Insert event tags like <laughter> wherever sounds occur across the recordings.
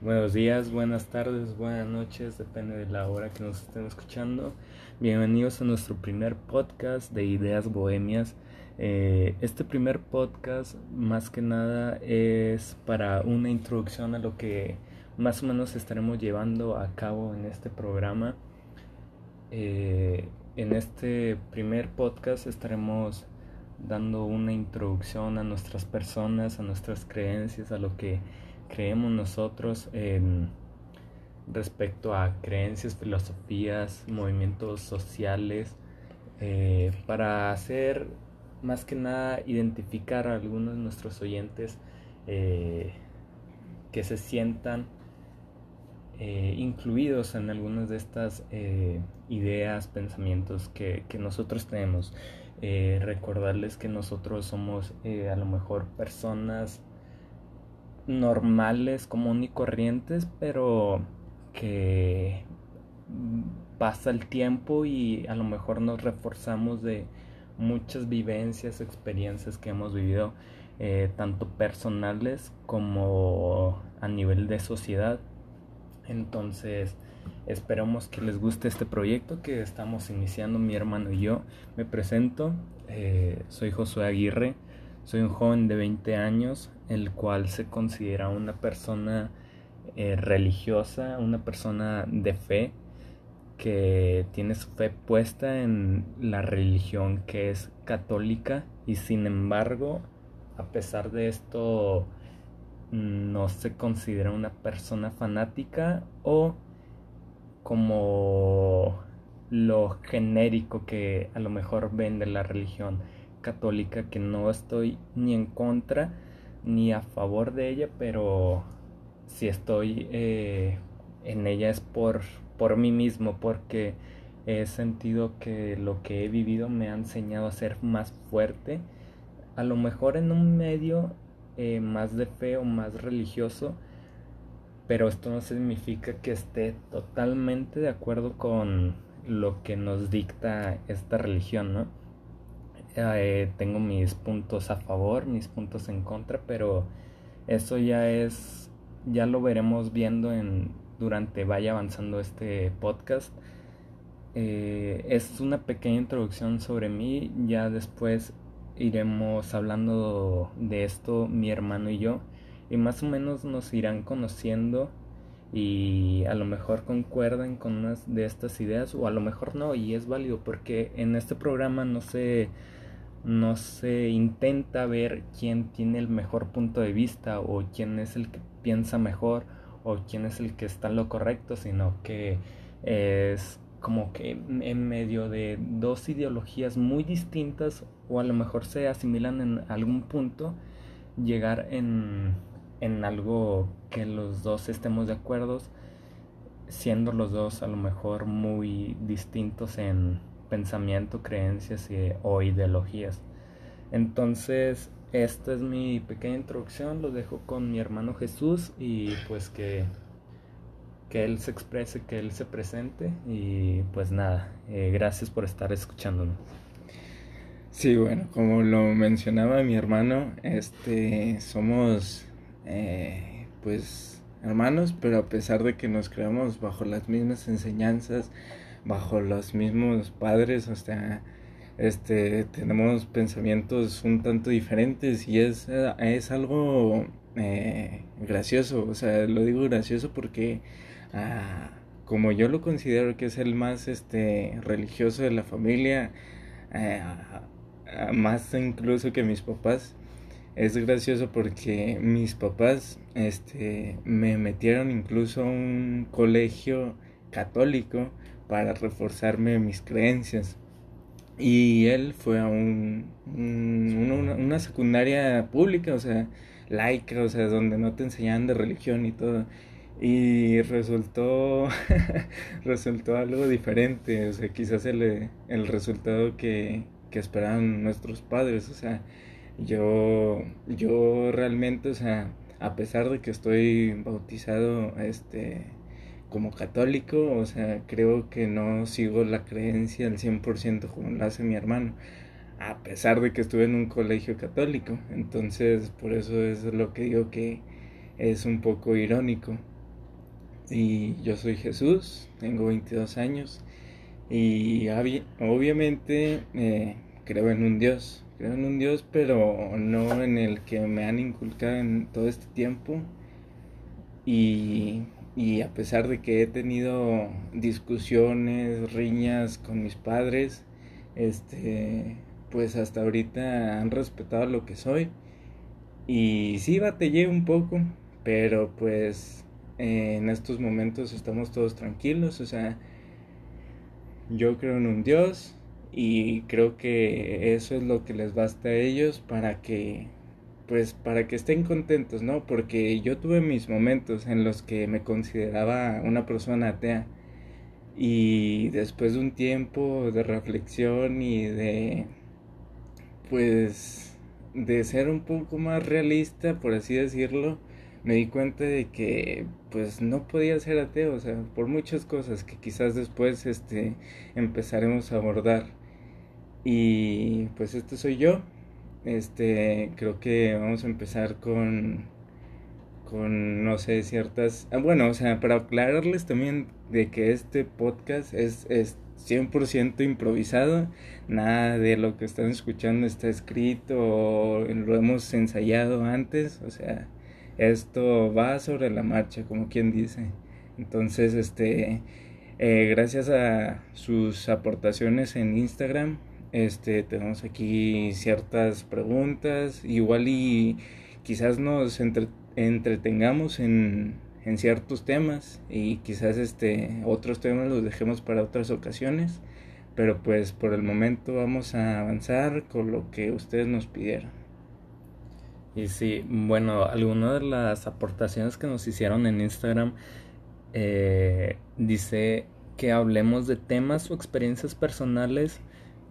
Buenos días, buenas tardes, buenas noches, depende de la hora que nos estén escuchando. Bienvenidos a nuestro primer podcast de Ideas Bohemias. Eh, este primer podcast más que nada es para una introducción a lo que más o menos estaremos llevando a cabo en este programa. Eh, en este primer podcast estaremos dando una introducción a nuestras personas, a nuestras creencias, a lo que creemos nosotros en respecto a creencias, filosofías, movimientos sociales, eh, para hacer más que nada identificar a algunos de nuestros oyentes eh, que se sientan eh, incluidos en algunas de estas ideas, pensamientos que, que nosotros tenemos. recordarles que nosotros somos a lo mejor personas normales, común y corrientes, pero que pasa el tiempo y a lo mejor nos reforzamos de muchas vivencias, experiencias que hemos vivido, eh, tanto personales como a nivel de sociedad. Entonces, esperamos que les guste este proyecto que estamos iniciando mi hermano y yo. Me presento, eh, soy Josué Aguirre. Soy un joven de 20 años, el cual se considera una persona eh, religiosa, una persona de fe, que tiene su fe puesta en la religión que es católica y sin embargo, a pesar de esto, no se considera una persona fanática o como lo genérico que a lo mejor vende la religión católica que no estoy ni en contra ni a favor de ella, pero si estoy eh, en ella es por, por mí mismo, porque he sentido que lo que he vivido me ha enseñado a ser más fuerte, a lo mejor en un medio eh, más de fe o más religioso, pero esto no significa que esté totalmente de acuerdo con lo que nos dicta esta religión, ¿no? Eh, tengo mis puntos a favor, mis puntos en contra, pero eso ya es, ya lo veremos viendo en, durante vaya avanzando este podcast. Eh, es una pequeña introducción sobre mí, ya después iremos hablando de esto mi hermano y yo, y más o menos nos irán conociendo y a lo mejor concuerdan con unas de estas ideas o a lo mejor no y es válido porque en este programa no se no se intenta ver quién tiene el mejor punto de vista o quién es el que piensa mejor o quién es el que está en lo correcto, sino que es como que en medio de dos ideologías muy distintas o a lo mejor se asimilan en algún punto, llegar en, en algo que los dos estemos de acuerdo, siendo los dos a lo mejor muy distintos en, pensamiento, creencias o ideologías. Entonces, esta es mi pequeña introducción, lo dejo con mi hermano Jesús y pues que, que él se exprese, que él se presente y pues nada, eh, gracias por estar escuchándonos. Sí, bueno, como lo mencionaba mi hermano, este, somos eh, pues hermanos, pero a pesar de que nos creamos bajo las mismas enseñanzas, bajo los mismos padres, o sea, este, tenemos pensamientos un tanto diferentes y es, es algo eh, gracioso, o sea, lo digo gracioso porque ah, como yo lo considero que es el más este, religioso de la familia, eh, más incluso que mis papás, es gracioso porque mis papás este, me metieron incluso a un colegio católico para reforzarme mis creencias. Y él fue a un, una, secundaria pública, o sea, laica, o sea, donde no te enseñaban de religión y todo. Y resultó, <laughs> resultó algo diferente, o sea, quizás el, el resultado que, que esperaban nuestros padres, o sea, yo, yo realmente, o sea, a pesar de que estoy bautizado, este, como católico, o sea, creo que no sigo la creencia al 100% como lo hace mi hermano, a pesar de que estuve en un colegio católico. Entonces, por eso es lo que digo que es un poco irónico. y yo soy Jesús, tengo 22 años y obviamente eh, creo en un Dios, creo en un Dios pero no en el que me han inculcado en todo este tiempo y, y a pesar de que he tenido discusiones, riñas con mis padres, este, pues hasta ahorita han respetado lo que soy. Y sí batallé un poco, pero pues en estos momentos estamos todos tranquilos, o sea, yo creo en un Dios y creo que eso es lo que les basta a ellos para que pues para que estén contentos, ¿no? Porque yo tuve mis momentos en los que me consideraba una persona atea y después de un tiempo de reflexión y de pues de ser un poco más realista, por así decirlo, me di cuenta de que pues no podía ser ateo, o sea, por muchas cosas que quizás después este empezaremos a abordar. Y pues este soy yo. Este, creo que vamos a empezar con con no sé ciertas, ah, bueno, o sea, para aclararles también de que este podcast es es 100% improvisado, nada de lo que están escuchando está escrito o lo hemos ensayado antes, o sea, esto va sobre la marcha, como quien dice. Entonces, este, eh, gracias a sus aportaciones en Instagram, este, tenemos aquí ciertas preguntas, igual y quizás nos entretengamos en, en ciertos temas y quizás este, otros temas los dejemos para otras ocasiones, pero pues por el momento vamos a avanzar con lo que ustedes nos pidieron. Y sí, bueno, alguna de las aportaciones que nos hicieron en Instagram eh, dice que hablemos de temas o experiencias personales,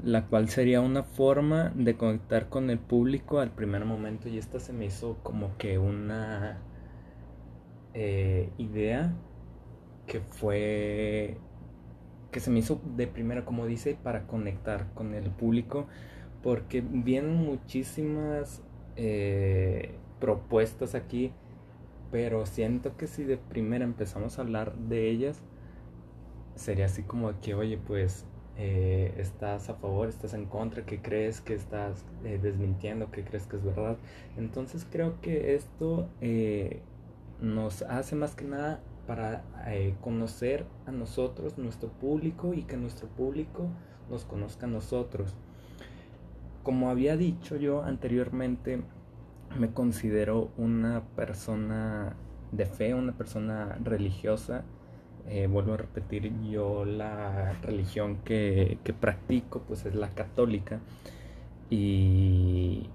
la cual sería una forma de conectar con el público al primer momento. Y esta se me hizo como que una eh, idea que fue que se me hizo de primera, como dice, para conectar con el público, porque vienen muchísimas eh, propuestas aquí, pero siento que si de primera empezamos a hablar de ellas, sería así como que, oye, pues eh, estás a favor, estás en contra, ¿qué crees que estás eh, desmintiendo, qué crees que es verdad. Entonces creo que esto nos hace más que nada para conocer a nosotros, nuestro público, y que nuestro público nos conozca a nosotros como había dicho yo anteriormente, me considero una persona de fe, una persona religiosa. Eh, vuelvo a repetir, yo la religión que, practico pues es la católica. Y,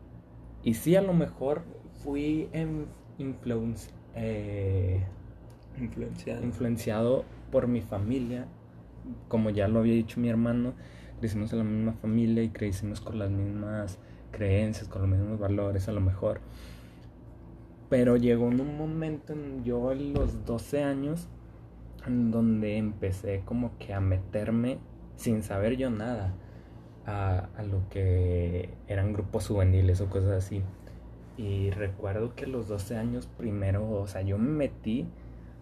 y sí, a lo mejor fui en eh, influenciado. influenciado por mi familia, como ya lo había dicho mi hermano crecimos en la misma familia y crecimos con las mismas creencias, con los mismos valores a lo mejor. Pero llegó en un momento, en, yo a los 12 años, donde empecé como que a meterme sin saber yo nada a, a lo que eran grupos juveniles o cosas así. Y recuerdo que a los 12 años primero, o sea, yo me metí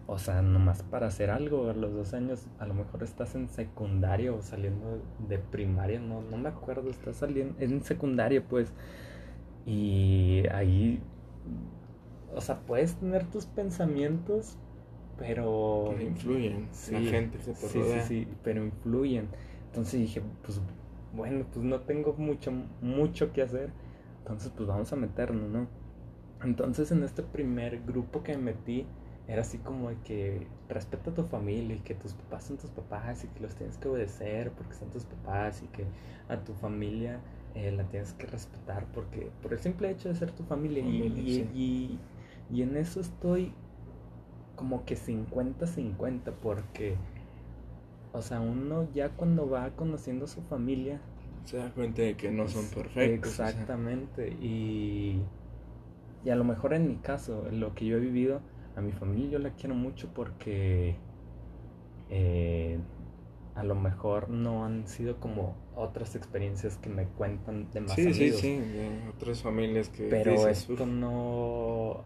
o sea, nomás para hacer algo, a los dos años, a lo mejor estás en secundaria o saliendo de primaria, no, no me acuerdo, estás saliendo en secundaria, pues. Y ahí, o sea, puedes tener tus pensamientos, pero... influyen, la gente se sí, sí, sí, pero influyen. Entonces dije, pues bueno, pues no tengo mucho, mucho que hacer, entonces pues vamos a meternos, ¿no? Entonces en este primer grupo que me metí, era así como de que respeta a tu familia y que tus papás son tus papás y que los tienes que obedecer porque son tus papás y que a tu familia eh, la tienes que respetar porque por el simple hecho de ser tu familia, y, y, en eso estoy como que 50-50 porque o sea uno ya cuando va conociendo a su familia se da cuenta de que no son perfectos exactamente y y a lo mejor en mi caso lo que yo he vivido a mi familia yo la quiero mucho porque eh, a lo mejor no han sido como otras experiencias que me cuentan de más sí, Sí, sí, otras familias que... Pero esto no...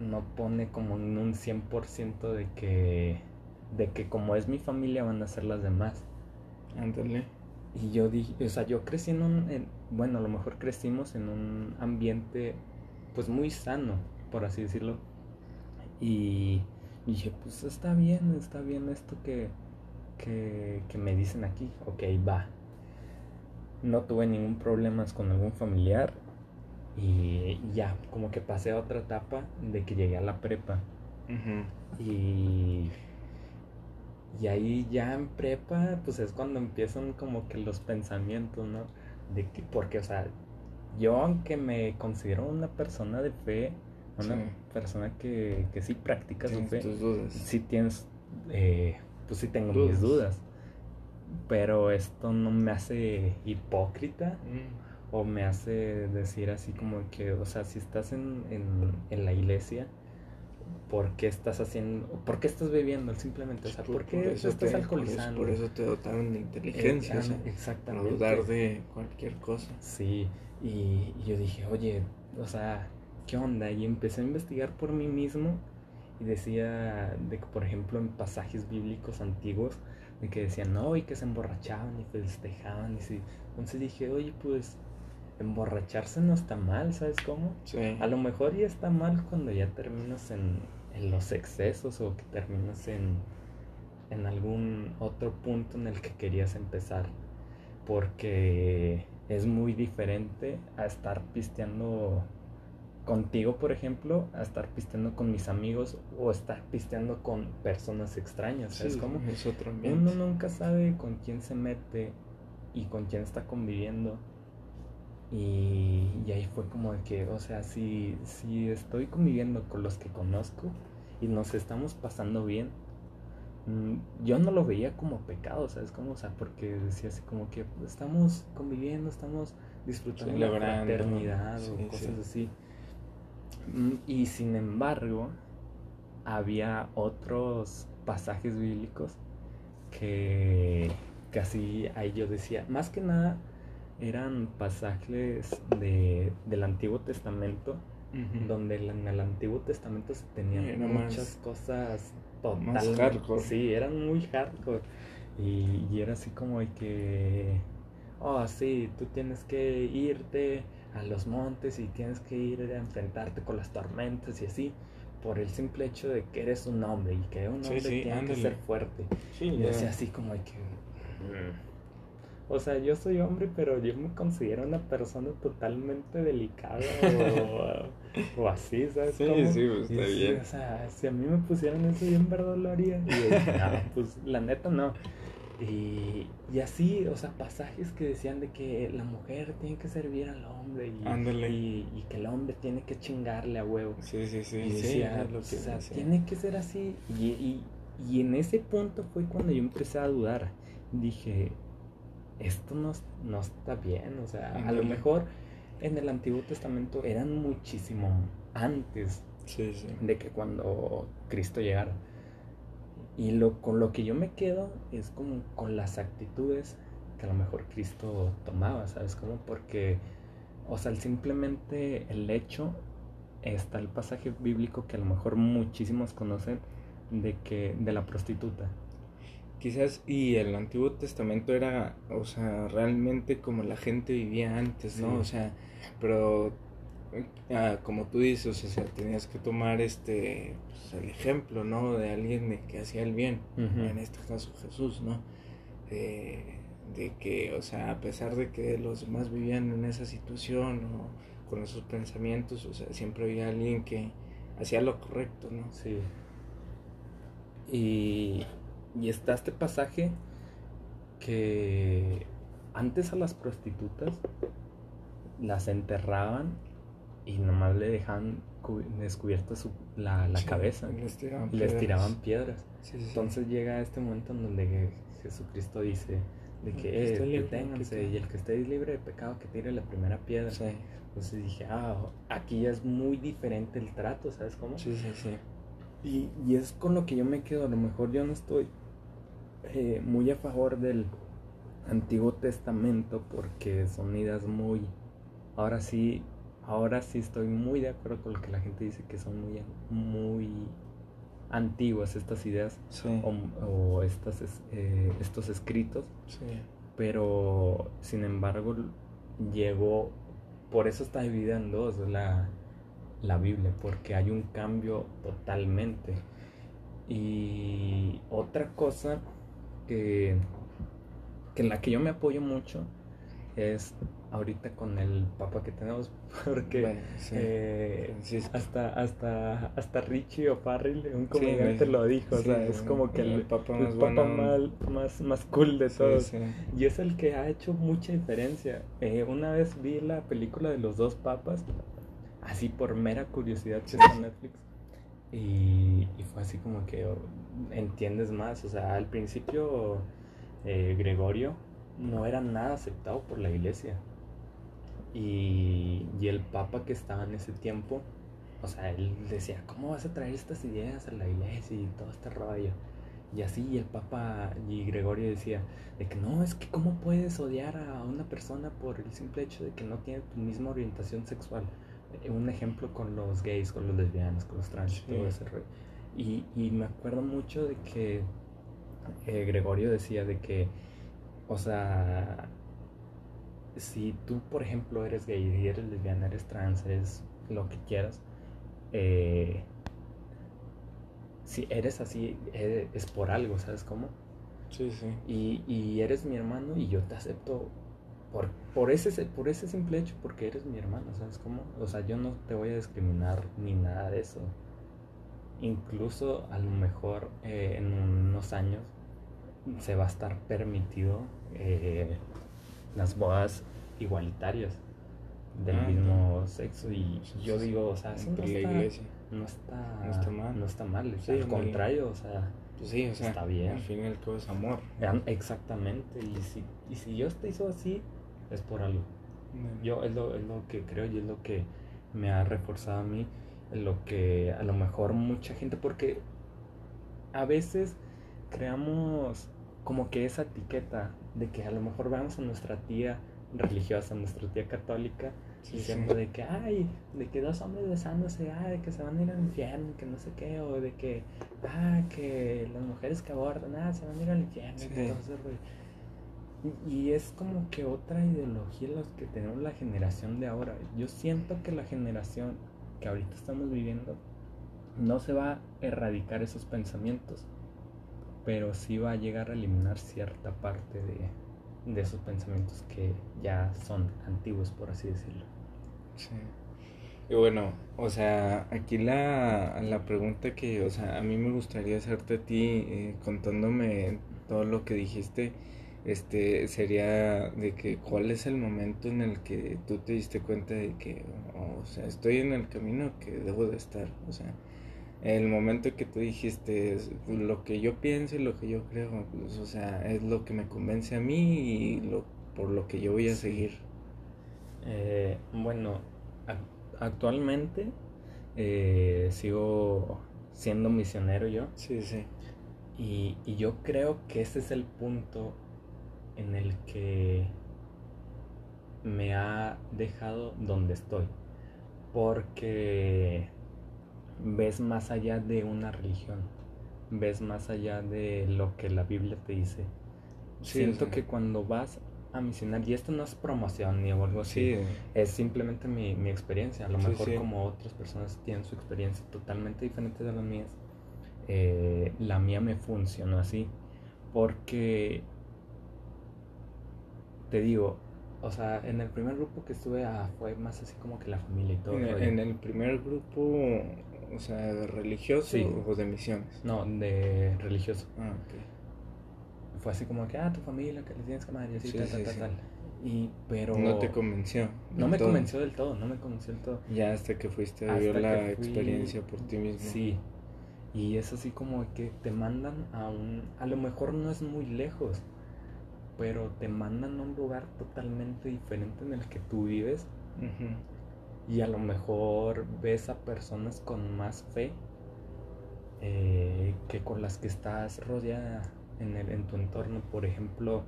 no pone como en un 100% de que, de que como es mi familia van a ser las demás. Ándale. Y yo dije, o sea, yo crecí en un, en- bueno, a lo mejor crecimos en un ambiente pues muy sano, por así decirlo. Y dije, pues está bien, está bien esto que, que, que me dicen aquí. Ok, va. No tuve ningún problema con algún familiar. Y ya, como que pasé a otra etapa de que llegué a la prepa. Ujú. Y, y ahí ya en prepa, pues es cuando empiezan como que los pensamientos, ¿no? De que, porque, o sea, yo aunque me considero una persona de fe, una Sí. persona que, que sí practica su fe, tus dudas. sí tienes, eh, pues sí tengo Dudas. mis dudas. Pero esto no me hace hipócrita Mm. O me hace decir así como que, o sea, si estás en, en, en la iglesia, ¿por qué estás haciendo, por qué estás bebiendo simplemente? O sea, ¿por, qué te estás te, por eso- alcoholizando? Por eso, te dotaron de inteligencia, Eh, o sea, ah, exactamente. dudar de cualquier cosa. Sí, y, y yo dije, oye, o sea, ¿qué onda? Y empecé a investigar por mí mismo y decía de que, por ejemplo, en pasajes bíblicos antiguos, de que decían, no, y que se emborrachaban y festejaban. Y sí. Entonces dije, oye, pues emborracharse no está mal, ¿sabes cómo? Sí. A lo mejor ya está mal cuando ya terminas en, en los excesos o que terminas en, en algún otro punto en el que querías empezar. Porque es muy diferente a estar pisteando contigo, por ejemplo, a estar pisteando con mis amigos o estar pisteando con personas extrañas, ¿sabes Sí, cómo? Es otro. Uno nunca sabe con quién se mete y con quién está conviviendo. Y, y ahí fue como de que, o sea, si, si estoy conviviendo con los que conozco y nos estamos pasando bien, mm, yo no lo veía como pecado, ¿sabes? Como, o sea, porque decía así como que pues, estamos conviviendo, estamos disfrutando la Celebrando, fraternidad sí, o cosas sí. así. Mm, Y sin embargo, había otros pasajes bíblicos que casi ahí yo decía, más que nada eran pasajes de, del Antiguo Testamento, donde en el Antiguo Testamento se tenían Era más- muchas cosas más totalmente hardcore. Sí, eran muy hardcore. Y, y era así como de que, oh, sí, tú tienes que irte a los montes y tienes que ir a enfrentarte con las tormentas y así, por el simple hecho de que eres un hombre y que un hombre sí, tiene que ser fuerte. Sí, Y decía así como de que... "Mm". O sea, yo soy hombre, pero yo me considero una persona totalmente delicada o, o así, ¿sabes? Sí, cómo? sí, pues, está sí, bien. O sea, si a mí me pusieran eso, yo en verdad lo haría. Y yo dije, no, pues la neta no. Y, y así, o sea, pasajes que decían de que la mujer tiene que servir al hombre y, y, y que el hombre tiene que chingarle a huevo. Sí, sí, sí. Y sí, decía, es lo o que sea, decía. tiene que ser así. Y, y, y en ese punto fue cuando yo empecé a dudar. Dije, esto no, no está bien. O sea, a lo mejor en el Antiguo Testamento eran muchísimo antes Sí, sí. de que cuando Cristo llegara. Y lo, con lo que yo me quedo es como con las actitudes que a lo mejor Cristo tomaba, ¿sabes? Como porque, o sea, simplemente el hecho, está el pasaje bíblico que a lo mejor muchísimos conocen de que, de la prostituta. Quizás, y el Antiguo Testamento era, o sea, realmente como la gente vivía antes, ¿no? Sí. O sea, pero ah, como tú dices, o sea, tenías que tomar este, pues, el ejemplo, ¿no? De alguien de que hacía el bien, en este caso Jesús, ¿no? Eh, de que, o sea, a pesar de que los demás vivían en esa situación o con esos pensamientos, o sea, siempre había alguien que hacía lo correcto, ¿no? Sí. Y, y está este pasaje que antes a las prostitutas las enterraban y nomás le dejaban cu- descubierta su, la, la Sí, cabeza y les tiraban y les piedras. tiraban piedras. Sí, sí, sí. Entonces llega este momento en donde Jesucristo dice de El que que eh, deténganse que te- y el que esté libre de pecado que tire la primera piedra. Entonces dije, ah, aquí ya es muy diferente el trato, ¿sabes cómo? sí, sí, sí. Y, y es con lo que yo me quedo. A lo mejor yo no estoy eh, muy a favor del Antiguo Testamento porque son ideas muy, ahora sí, ahora sí estoy muy de acuerdo con lo que la gente dice que son muy, muy antiguas estas ideas o, estas, eh, estos escritos. Pero, sin embargo, llegó, por eso está dividida en dos la, la Biblia, porque hay un cambio totalmente. Y otra cosa que, que en la que yo me apoyo mucho es ahorita con el papa que tenemos <laughs> porque eh, hasta hasta hasta Richie o Farrell un comediante lo dijo o sea es como que el, papa, más, más, cool de todos. y es el que ha hecho mucha diferencia. Eh, una vez vi la película de los dos papas así por mera curiosidad que está en Netflix y, fue así como que oh, entiendes más o sea al principio eh, Gregorio no era nada aceptado por la iglesia y, y, el papa que estaba en ese tiempo, o sea, él decía, ¿cómo vas a traer estas ideas a la iglesia y todo este rollo? Y así el papa y Gregorio decía, de que no, es que cómo puedes odiar a una persona por el simple hecho de que no tiene tu misma orientación sexual. Un ejemplo con los gays, con los lesbianos, con los trans, todo ese rollo. Y, y, me acuerdo mucho de que eh, Gregorio decía de que, o sea, si tú, por ejemplo, eres gay, y eres lesbiana, eres trans, eres lo que quieras, eh, si eres así, eh, es por algo, ¿sabes cómo? Sí, sí. Y, y eres mi hermano y yo te acepto por, por, ese, por ese simple hecho, porque eres mi hermano, ¿sabes cómo? O sea, yo no te voy a discriminar ni nada de eso. Incluso a lo mejor eh, en unos años se va a estar permitido las bodas igualitarias del ah, mismo sexo y yo digo, o sea, no, está, iglesia. no está no está mal, no está mal, al contrario, o sea, pues sí, o sea, está bien. Al fin y al cabo es amor. Exactamente, y si, y si Dios te hizo así, es por algo. Yo es lo, es lo que creo y es lo que me ha reforzado a mí, lo que a lo mejor mucha gente, porque a veces creamos como que esa etiqueta de que a lo mejor vamos a nuestra tía religiosa, a nuestra tía católica, diciendo de que, ay, de que dos hombres besándose, ay, de que se van a ir al infierno, que no sé qué, o de que, ah, que las mujeres que abordan, ah, se van a ir al infierno, y, y es como que otra ideología los que tenemos la generación de ahora. Yo siento que la generación que ahorita estamos viviendo no se va a erradicar esos pensamientos pero sí va a llegar a eliminar cierta parte de, esos pensamientos que ya son antiguos, por así decirlo. Sí. Y bueno, o sea, aquí la, la pregunta que, o sea, a mí me gustaría hacerte a ti, eh, contándome todo lo que dijiste, este, sería de que cuál es el momento en el que tú te diste cuenta de que, o sea, estoy en el camino que debo de estar, o sea, el momento que tú dijiste lo que yo pienso y lo que yo creo, pues, o sea, es lo que me convence a mí y lo, por lo que yo voy a seguir. Eh, bueno, actualmente eh, sigo siendo misionero yo. Sí, sí. Y, y yo creo que ese es el punto en el que me ha dejado donde estoy. Porque ves más allá de una religión, ves más allá de lo que la Biblia te dice. Siento que cuando vas a misionar, y esto no es promoción ni algo así, es simplemente mi, experiencia. A lo mejor como otras personas tienen su experiencia totalmente diferente de las mías, eh, la mía me funcionó así. Porque, te digo, o sea, en el primer grupo que estuve ah, fue más así como que la familia y todo. En, el primer grupo o sea, religioso o de misiones? No, de religioso. Ah, ok. Fue así como que, ah, tu familia, que les tienes que y así, tal, tal, tal, Y, pero... No te convenció. No me convenció del todo, no me convenció del todo. Ya hasta que fuiste a vivir la experiencia por ti mismo. Sí. Y es así como que te mandan a un... A lo mejor no es muy lejos, pero te mandan a un lugar totalmente diferente en el que tú vives y a lo mejor ves a personas con más fe eh, que con las que estás rodeada en, el, en tu entorno. Por ejemplo,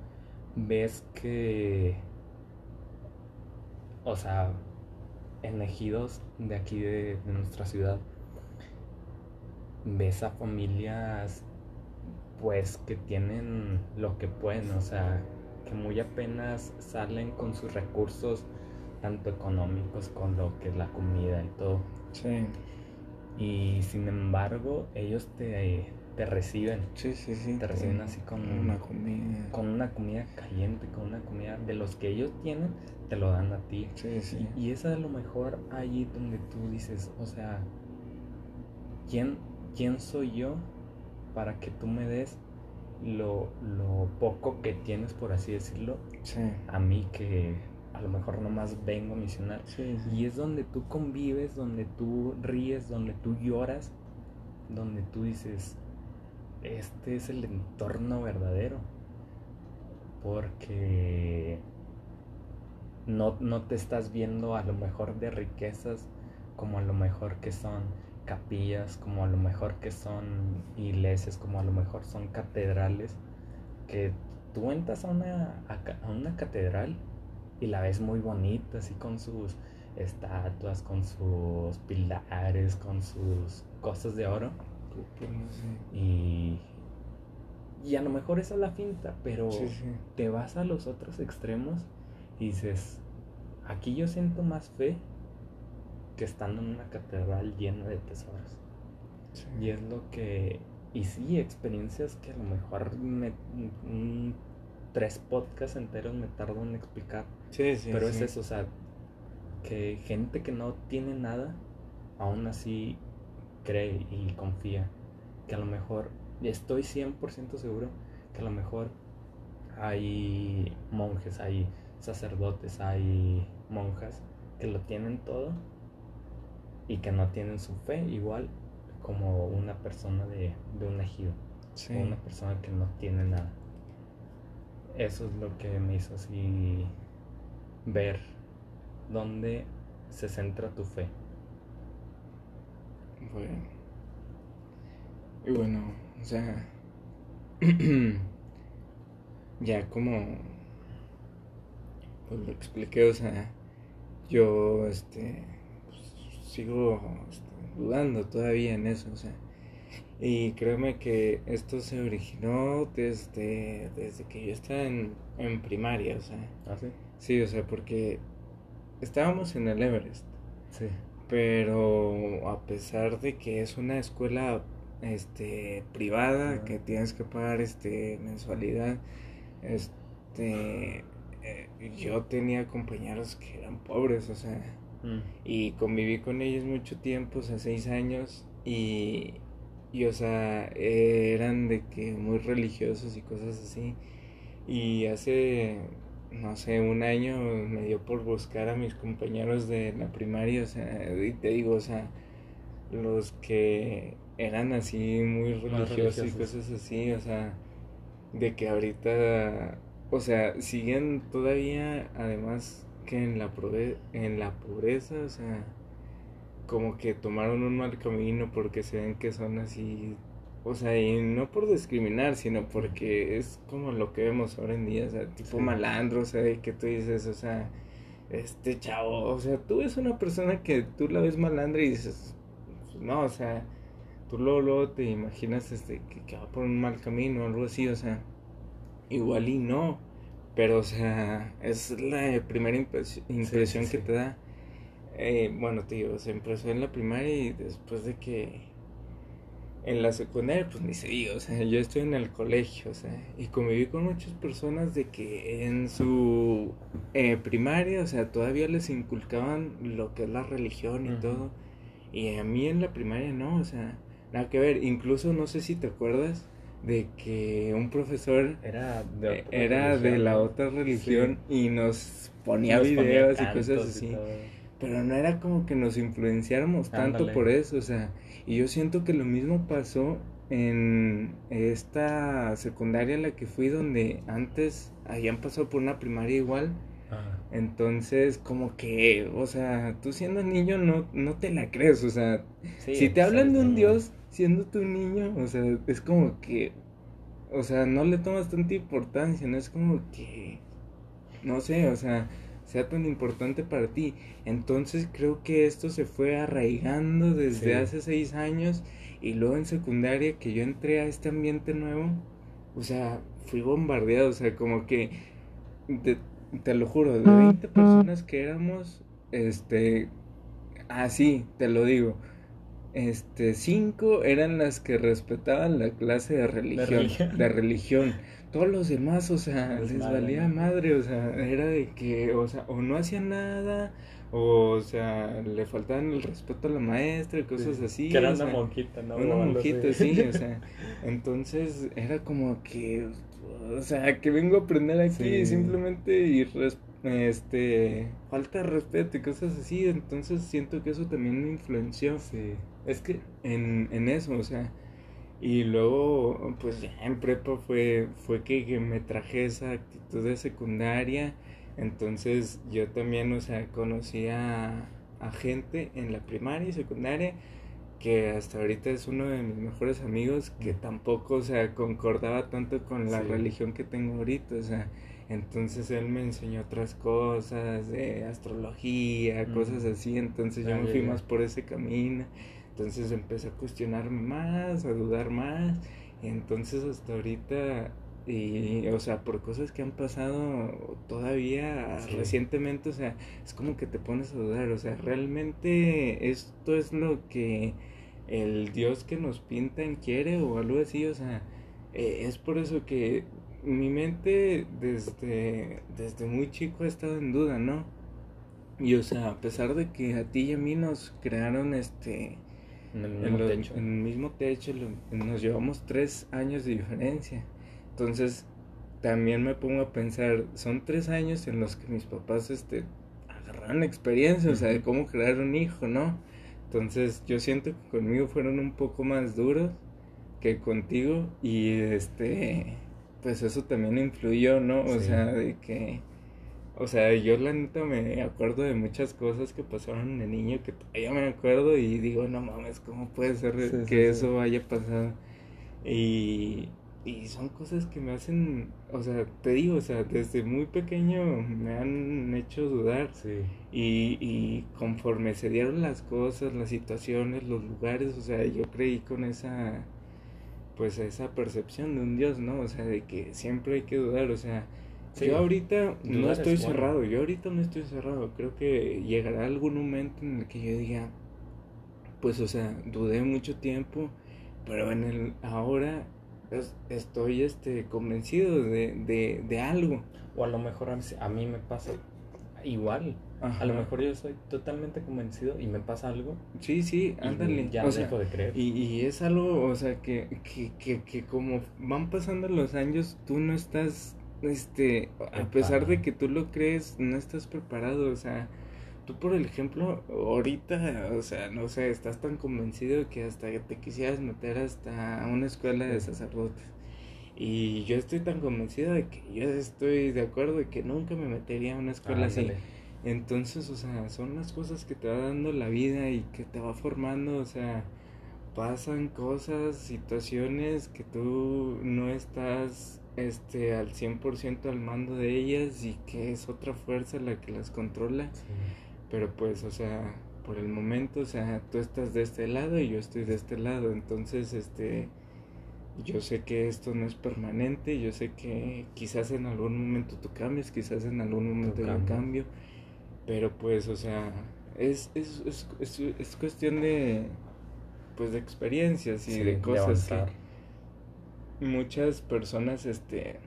ves que, o sea, en ejidos de aquí de, de nuestra ciudad ves a familias pues que tienen lo que pueden, o sea, que muy apenas salen con sus recursos tanto económicos con lo que es la comida y todo. Sí. Y sin embargo, ellos te, te reciben. Sí, sí, sí. Te reciben así con una comida. Con una comida caliente, con una comida de los que ellos tienen, te lo dan a ti. Sí, sí. Y, y es a lo mejor allí donde tú dices, o sea, ¿quién, quién soy yo para que tú me des lo, lo poco que tienes, por así decirlo, Sí. a mí que a lo mejor nomás vengo a misionar? Sí, sí. Y es donde tú convives, donde tú ríes, donde tú lloras, donde tú dices, este es el entorno verdadero. Porque no, no te estás viendo a lo mejor de riquezas como a lo mejor que son capillas, como a lo mejor que son iglesias, como a lo mejor son catedrales, que tú entras a una, a una catedral y la ves muy bonita, así con sus estatuas, con sus pilares, con sus cosas de oro. Y, y a lo mejor esa es la finta, pero Sí, sí. te vas a los otros extremos y dices, aquí yo siento más fe que estando en una catedral llena de tesoros. Sí. Y es lo que... Y sí, experiencias que a lo mejor me, un- tres podcasts enteros me tardo en explicar. Sí, sí, Pero es eso, o sea, que gente que no tiene nada, aún así cree y confía. Que a lo mejor, estoy 100% seguro que a lo mejor hay monjes, hay sacerdotes, hay monjas que lo tienen todo y que no tienen su fe igual como una persona de, de un ejido Sí. una persona que no tiene nada. Eso es lo que me hizo así ver dónde se centra tu fe. Bueno. Y bueno, o sea, <clears throat> ya como pues lo expliqué, o sea, yo este sigo este, dudando todavía en eso, o sea, y créeme que esto se originó desde, desde que yo estaba en, en primaria, o sea, ¿Ah, sí? sí, o sea, porque estábamos en el Everest. Sí. Pero a pesar de que es una escuela este privada Ah. que tienes que pagar este mensualidad, este eh, yo tenía compañeros que eran pobres, o sea, Mm. y conviví con ellos mucho tiempo, o sea, seis años, y, y o sea, eran de que muy religiosos y cosas así. Y hace, no sé, un año me dio por buscar a mis compañeros de la primaria, o sea, y te digo, o sea, los que eran así muy Más religiosos y religiosos. cosas así, o sea, de que ahorita, o sea, siguen todavía, además que en la, prove- en la pobreza, o sea, como que tomaron un mal camino porque se ven que son así, o sea, y no por discriminar, sino porque es como lo que vemos ahora en día, o sea, tipo Sí. malandro, o sea, que tú dices, o sea, este chavo, o sea, tú ves una persona que tú la ves malandra y dices, no, o sea, tú luego, luego te imaginas este, que, que va por un mal camino o algo así, o sea, igual y no, pero, o sea, es la primera impres- impresión sí, que sí. te da. Eh, bueno, digo, se empezó en la primaria y después de que en la secundaria, pues ni se diga, o sea, yo estoy en el colegio, o sea, y conviví con muchas personas de que en su eh, primaria, o sea, todavía les inculcaban lo que es la religión y todo, y a mí en la primaria no, o sea, nada que ver, incluso no sé si te acuerdas de que un profesor Era de eh, de la otra religión y nos ponía Nos ponía videos y cosas así. Pero no era como que nos influenciáramos tanto Ándale. por eso, o sea, y yo siento que lo mismo pasó en esta secundaria a la que fui donde antes habían pasado por una primaria igual, Ajá. entonces como que, o sea, tú siendo niño no, no te la crees, o sea, Sí, si te hablan de un dios siendo tu niño, o sea, es como que, o sea, no le tomas tanta importancia, no es como que, no sé, o sea, sea tan importante para ti. Entonces creo que esto se fue arraigando desde hace seis años y luego en secundaria que yo entré a este ambiente nuevo, o sea, fui bombardeado, o sea, como que, te, lo juro, de 20 personas que éramos, este, así, te lo digo, este, cinco eran las que respetaban la clase de religión, de religión. Todos los demás, o sea, les, valía madre, o sea, era de que, o sea, o no hacían nada, o, sea, le faltaban el respeto a la maestra y cosas así. Que era una monjita, ¿no? Una monjita, sí, o <laughs> sea, entonces era como que, o sea, que vengo a aprender aquí simplemente y este falta de respeto y cosas así, entonces siento que eso también me influenció. Sí. Es que en, en eso, o sea, y luego, pues ya en prepa fue, fue que, me traje esa actitud de secundaria. Entonces yo también, o sea, conocí a, gente en la primaria y secundaria que hasta ahorita es uno de mis mejores amigos que tampoco, o sea, concordaba tanto con la religión que tengo ahorita, o sea, entonces él me enseñó otras cosas, de astrología, cosas así, entonces yo me fui más por ese camino. Entonces empecé a cuestionarme más, a dudar más. Y entonces hasta ahorita, y, o sea, por cosas que han pasado todavía recientemente, o sea, es como que te pones a dudar. O sea, realmente esto es lo que el Dios que nos pintan quiere o algo así. O sea, eh, es por eso que mi mente desde, desde muy chico ha estado en duda, ¿no? Y o sea, a pesar de que a ti y a mí nos crearon este en el mismo techo. En el mismo techo nos llevamos tres años de diferencia. Entonces, también me pongo a pensar, son tres años en los que mis papás este, agarraron experiencia, o sea, de cómo crear un hijo, ¿no? Entonces, yo siento que conmigo fueron un poco más duros que contigo y este, pues eso también influyó, ¿no? O sea, de que o sea, yo la neta me acuerdo de muchas cosas que pasaron de niño que todavía me acuerdo y digo, no mames, ¿cómo puede ser que eso haya pasado? Y, y son cosas que me hacen, o sea, te digo, o sea, desde muy pequeño me han hecho dudar. Y, y conforme se dieron las cosas, las situaciones, los lugares, o sea, yo creí con esa, pues esa percepción de un Dios, ¿no? O sea, de que siempre hay que dudar, o sea yo ahorita no estoy cerrado, yo ahorita no estoy cerrado. Creo que llegará algún momento en el que yo diga, pues o sea, dudé mucho tiempo, pero en el ahora estoy este convencido de, de, de algo. O a lo mejor a mí me pasa igual. A lo mejor yo estoy totalmente convencido y me pasa algo. Sí, sí, ándale. Ya dejo de creer. Y, y, es algo, o sea, que, que, que, que como van pasando los años, tú no estás este, a pesar de que tú lo crees, no estás preparado, o sea, tú por el ejemplo, ahorita, o sea, no sé, estás tan convencido que hasta te quisieras meter hasta una escuela de sacerdotes. Y yo estoy tan convencido de que yo estoy de acuerdo de que nunca me metería a una escuela así. Entonces, o sea, son las cosas que te va dando la vida y que te va formando, o sea, pasan cosas, situaciones que tú no estás este al 100% al mando de ellas y que es otra fuerza la que las controla. Pero pues, o sea, por el momento, o sea, tú estás de este lado y yo estoy de este lado, entonces este yo sé que esto no es permanente, yo sé que quizás en algún momento tú cambies, quizás en algún momento yo cambio, pero pues, o sea, es, es, es, es, cuestión de, pues, de experiencias y de cosas que muchas personas este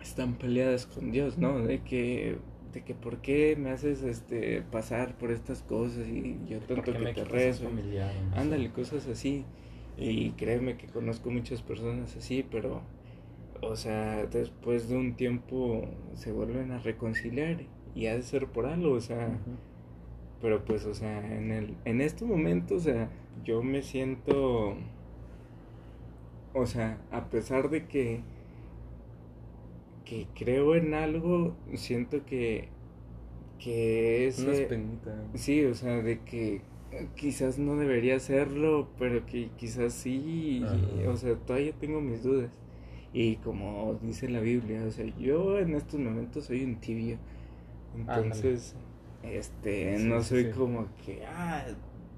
están peleadas con Dios, ¿no? De que de que por qué me haces este pasar por estas cosas y yo tanto que te rezo. Ándale, cosas así. Y créeme que conozco muchas personas así, pero o sea, después de un tiempo se vuelven a reconciliar y ha de ser por algo, o sea, pero pues o sea, en el en este momento, o sea, yo me siento o sea, a pesar de que, que creo en algo, siento que, que es... Sí, o sea, de que quizás no debería hacerlo, pero que quizás sí, o sea, todavía tengo mis dudas. Y como dice la Biblia, o sea, yo en estos momentos soy un tibio, Entonces, este, no soy como que, ah,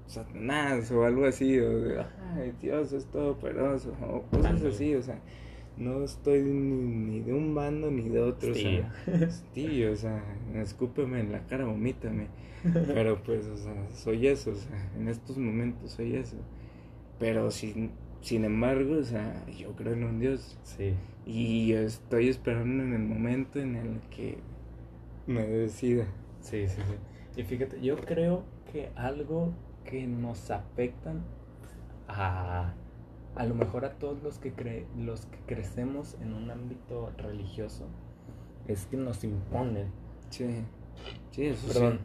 Satanás o algo así, o de, ay, Dios es todopoderoso, o cosas así, o sea, no estoy ni, de un bando ni de otro, o sea, tío, <laughs> o sea, escúpeme en la cara, vomítame, <laughs> pero pues, o sea, soy eso, o sea, en estos momentos soy eso, pero sin, sin embargo, o sea, yo creo en un Dios, sí. y estoy esperando en el momento en el que me decida. Sí, sí, sí. Y fíjate, yo creo que algo que nos afectan a, a lo mejor a todos los que, cre los que crecemos en un ámbito religioso es que nos imponen. Sí, sí, eso Perdón.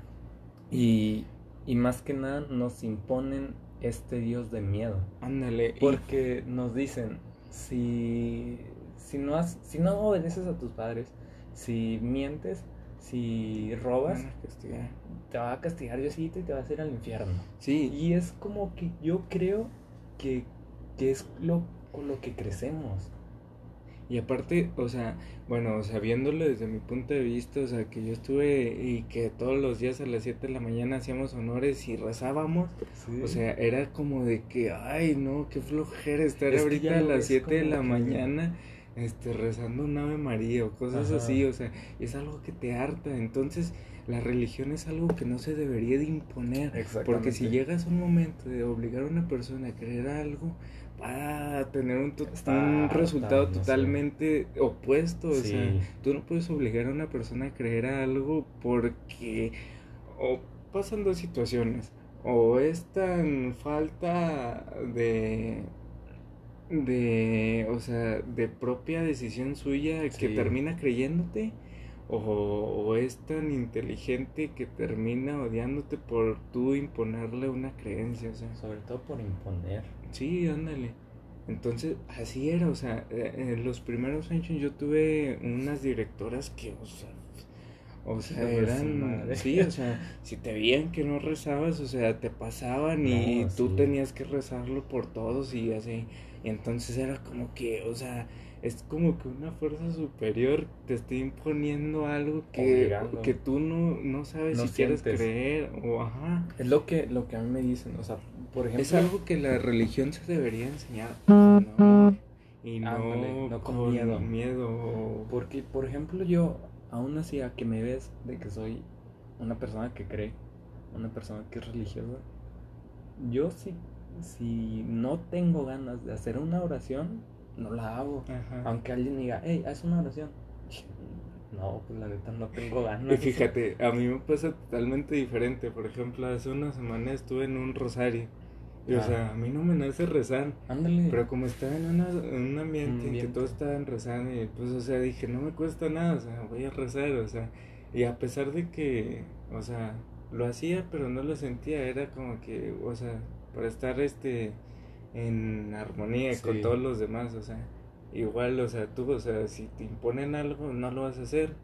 Y, y más que nada nos imponen este Dios de miedo. Ándale. Porque nos dicen, si, si, no has, si no obedeces a tus padres, si mientes, si robas, te va a castigar Diosito y te va a hacer al infierno. Sí. Y es como que yo creo que, que es lo, con lo que crecemos. Y aparte, o sea, bueno, o sea, viéndolo desde mi punto de vista, o sea, que yo estuve y que todos los días a las 7 de la mañana hacíamos honores y rezábamos, o sea, era como de que, ay, no, qué flojera estar ahorita a las 7 de la mañana este, rezando un Ave María o cosas así, o sea, es algo que te harta. Entonces, la religión es algo que no se debería de imponer. Porque si llegas a un momento de obligar a una persona a creer algo, va a tener un, un resultado totalmente opuesto. O sea, tú no puedes obligar a una persona a creer algo porque o pasan dos situaciones. O es tan falta de de, o sea, de propia decisión suya que termina creyéndote o, es tan inteligente que termina odiándote por tú imponerle una creencia, o sea. Sobre todo por imponer. Sí, ándale. Entonces, así era, o sea, eh, en los primeros años yo tuve unas directoras que, o sea, o sea, eran, sí, o sea, si te veían que no rezabas, o sea, te pasaban y tú tenías que rezarlo por todos y así. Y entonces era como que, o sea, es como que una fuerza superior te está imponiendo algo que, que tú no, no sabes si quieres creer o ajá. Es lo que, lo que a mí me dicen, o sea, por ejemplo... Es algo que la religión se debería enseñar no, y no, no con, miedo. miedo. Porque, por ejemplo, yo, aún así, a que me ves de que soy una persona que cree, una persona que es religiosa, yo sí si no tengo ganas de hacer una oración, no la hago. Aunque alguien diga, hey, haz una oración. No, pues la neta no tengo <laughs> ganas. Y fíjate, a mí me pasa totalmente diferente. Por ejemplo, hace una semana estuve en un rosario. Y, o sea, a mí no me nace rezar. Ándale. Pero como estaba en, una, un ambiente en que todos estaban rezando, y pues, o sea, dije, no me cuesta nada, o sea, voy a rezar, o sea. Y a pesar de que, o sea, lo hacía, pero no lo sentía, era como que, o sea, para estar este en armonía con todos los demás, o sea, igual, o sea, tú, o sea, si te imponen algo, no lo vas a hacer.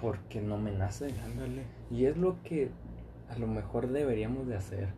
Porque no me nace. Ándale. Y es lo que a lo mejor deberíamos de hacer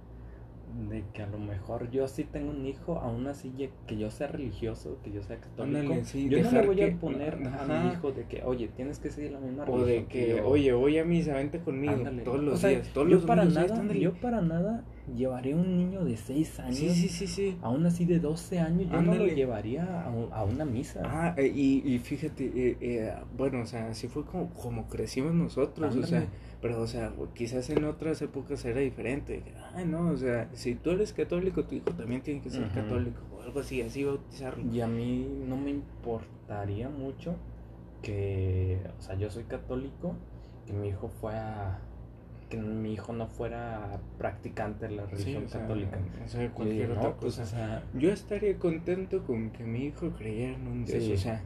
de que a lo mejor yo sí tengo un hijo, aún así que yo sea religioso, que yo sea católico, yo no me voy a poner a mi hijo de que, oye, tienes que seguir la misma religión. O de que, oye, voy a misa, vente conmigo todos los días, todos yo para nada, Yo para nada llevaré un niño de 6 años, sí, sí, sí, sí. aún así de 12 años, yo no lo llevaría a, una misa. Ah, eh, y, y fíjate, eh, eh, bueno, o sea, así fue como, como crecimos nosotros, o sea pero, o sea, quizás en otras épocas era diferente. Ay, no, o sea, si tú eres católico, tu hijo también tiene que ser católico o algo así, así bautizarlo. Y a mí no me importaría mucho que, o sea, yo soy católico, que mi hijo fuera que mi hijo no fuera practicante de la religión católica. O sea, cualquier otra pues, cosa. o sea, yo estaría contento con que mi hijo creyera en un Dios, o sea,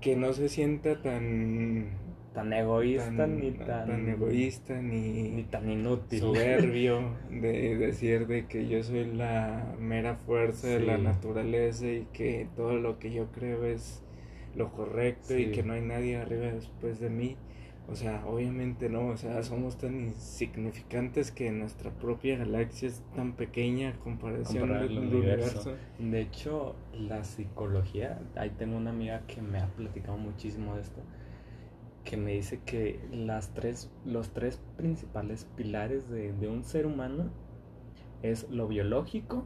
que no se sienta tan tan egoísta ni tan, egoísta ni, tan inútil. soberbio <laughs> de decir de que yo soy la mera fuerza de la naturaleza y que todo lo que yo creo es lo correcto y que no hay nadie arriba después de mí o sea obviamente no o sea somos tan insignificantes que nuestra propia galaxia es tan pequeña comparación del universo. de hecho la psicología ahí tengo una amiga que me ha platicado muchísimo de esto que me dice que las tres, los tres principales pilares de, de un ser humano es lo biológico,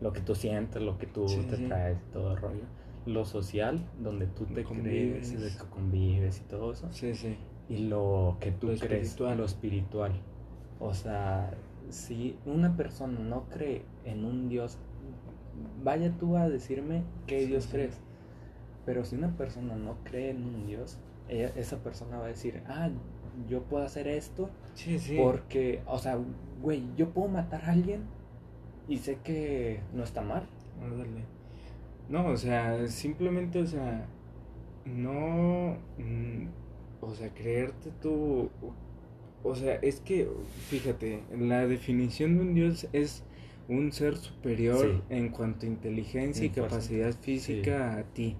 lo que tú sientes, lo que tú Sí, te sí. traes y todo el rollo. Lo social, donde tú te Convives. crees y de que convives y todo eso. Sí, sí. Y lo que tú Lo crees, espiritual. lo espiritual. O sea, si una persona no cree en un Dios, vaya tú a decirme qué Sí, Dios sí. crees. Pero si una persona no cree en un Dios, ella- esa persona va a decir, ah, yo puedo hacer esto Sí, sí. porque, o sea, güey, yo puedo matar a alguien y sé que no está mal. Ándale. No, o sea, simplemente, o sea, no, mm, o sea, creerte tú, o sea, es que, fíjate, la definición de un dios es un ser superior Sí. en cuanto a inteligencia y fuerza. capacidad física a ti.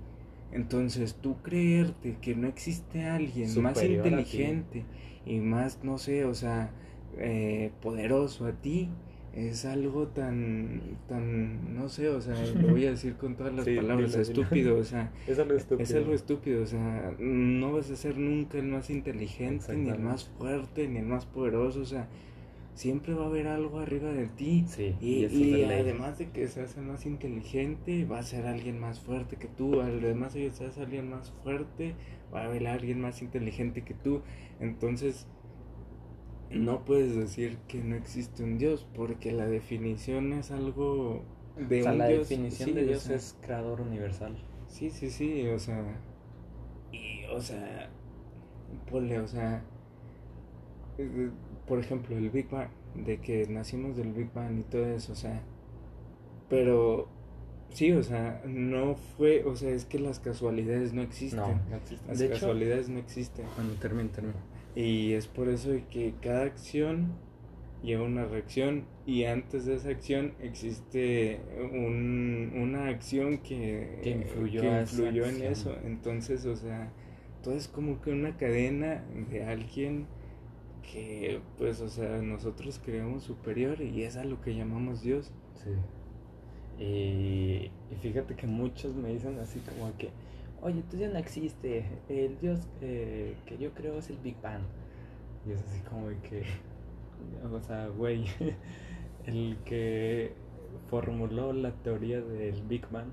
Entonces, tú creerte que no existe alguien más Superior inteligente y más, no sé, o sea, eh, poderoso a ti, es algo tan, tan, no sé, o sea, <laughs> lo voy a decir con todas las Sí, palabras, dilo, dilo. estúpido, o sea, <laughs> Es algo estúpido. es algo estúpido, o sea, no vas a ser nunca el más inteligente, ni el más fuerte, ni el más poderoso, o sea, siempre va a haber algo arriba de ti. Sí, Y, y además de que seas el más inteligente, va a ser alguien más fuerte que tú. Además de que seas alguien más fuerte, va a haber alguien más inteligente que tú. Entonces, no puedes decir que no existe un Dios, porque la definición es algo de o sea, un la Dios. definición sí, de o Dios sea, es creador universal. Sí, sí, sí, o sea. Y, o sea. Ponle, o sea. Por ejemplo, el Big Bang, de que nacimos del Big Bang y todo eso, o sea. Pero. Sí, o sea, no fue. O sea, es que las casualidades no existen. No, no existe. Las De hecho, casualidades no existen. bueno, termino, termino. Y es por eso de que cada acción lleva una reacción y antes de esa acción existe un, una acción que, Que influyó que en acción. eso. Entonces, o sea, todo es como que una cadena de alguien que, pues, o sea, nosotros creamos superior y es a lo que llamamos Dios. Sí. Y, y fíjate que muchos me dicen así como que, oye, tú ya no existe, el Dios eh, que yo creo es el Big Bang. Y es así como de que, <laughs> o sea, güey, <laughs> el que formuló la teoría del Big Bang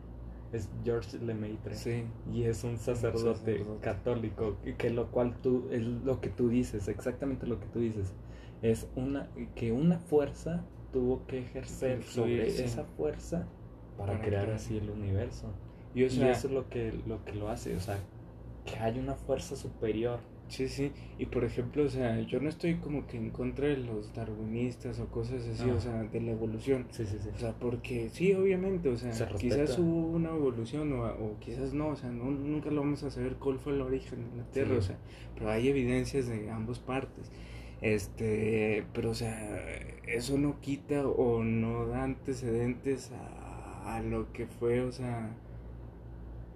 es George Lemaitre. Sí. Y es un sacerdote, sacerdote. católico, que- que lo cual tú, es lo que tú dices, exactamente lo que tú dices. Es una, que una fuerza tuvo que ejercer Influir, sobre sí. esa fuerza para, Para crear crear. así el universo. Y, o y sea, eso es lo que, lo que lo hace, o sea, que hay una fuerza superior. Sí, sí, y por ejemplo, o sea, yo no estoy como que en contra de los darwinistas o cosas así, o sea, de la evolución. Sí, sí, sí. O sea, porque sí, obviamente, o sea, Se quizás hubo una evolución o, o quizás no, o sea, no, nunca lo vamos a saber cuál fue el origen de la Tierra, Sí. o sea, pero hay evidencias de ambas partes. Este, pero o sea, eso no quita o no da antecedentes a, a lo que fue, o sea,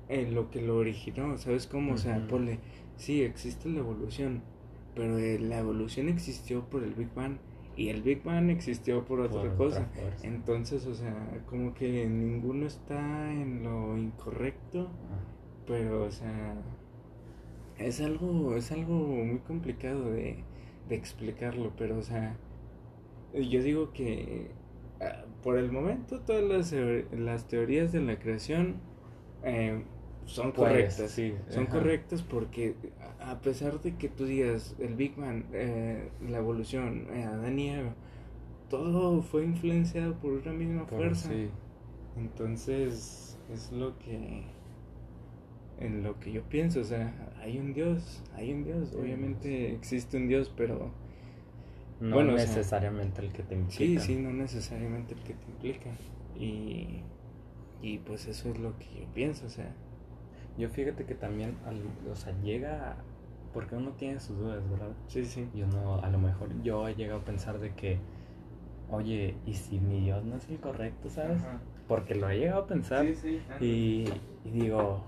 en lo que lo originó, ¿sabes cómo? O sea, ponle, sí, existe la evolución, pero eh, la evolución existió por el Big Bang y el Big Bang existió por otra Por cosa. otra. Entonces, o sea, como que ninguno está en lo incorrecto, Ah, pero, o sea, es algo, es algo muy complicado de, de explicarlo, pero, o sea, yo digo que ah, por el momento todas las, las teorías de la creación eh, son Pues, correctas. sí, Son ajá. correctas porque a pesar de que tú digas el Big Bang, eh, la evolución, eh, Adán y Eva, todo fue influenciado por una misma fuerza. sí. Entonces, es lo que en lo que yo pienso, o sea, hay un Dios, hay un Dios, Sí. obviamente existe un Dios, pero No Bueno, o sea, necesariamente el que te sí, implica. sí, no necesariamente el que te implica. Y, y pues eso es lo que yo pienso, o sea, Yo fíjate que también, al- o sea, llega, a- porque uno tiene sus dudas, ¿verdad? sí, sí. Y uno, a lo mejor, yo he llegado a pensar de que, oye, ¿y si mi Dios no es el correcto, sabes? Ajá. Porque lo he llegado a pensar Sí, sí. y, y digo,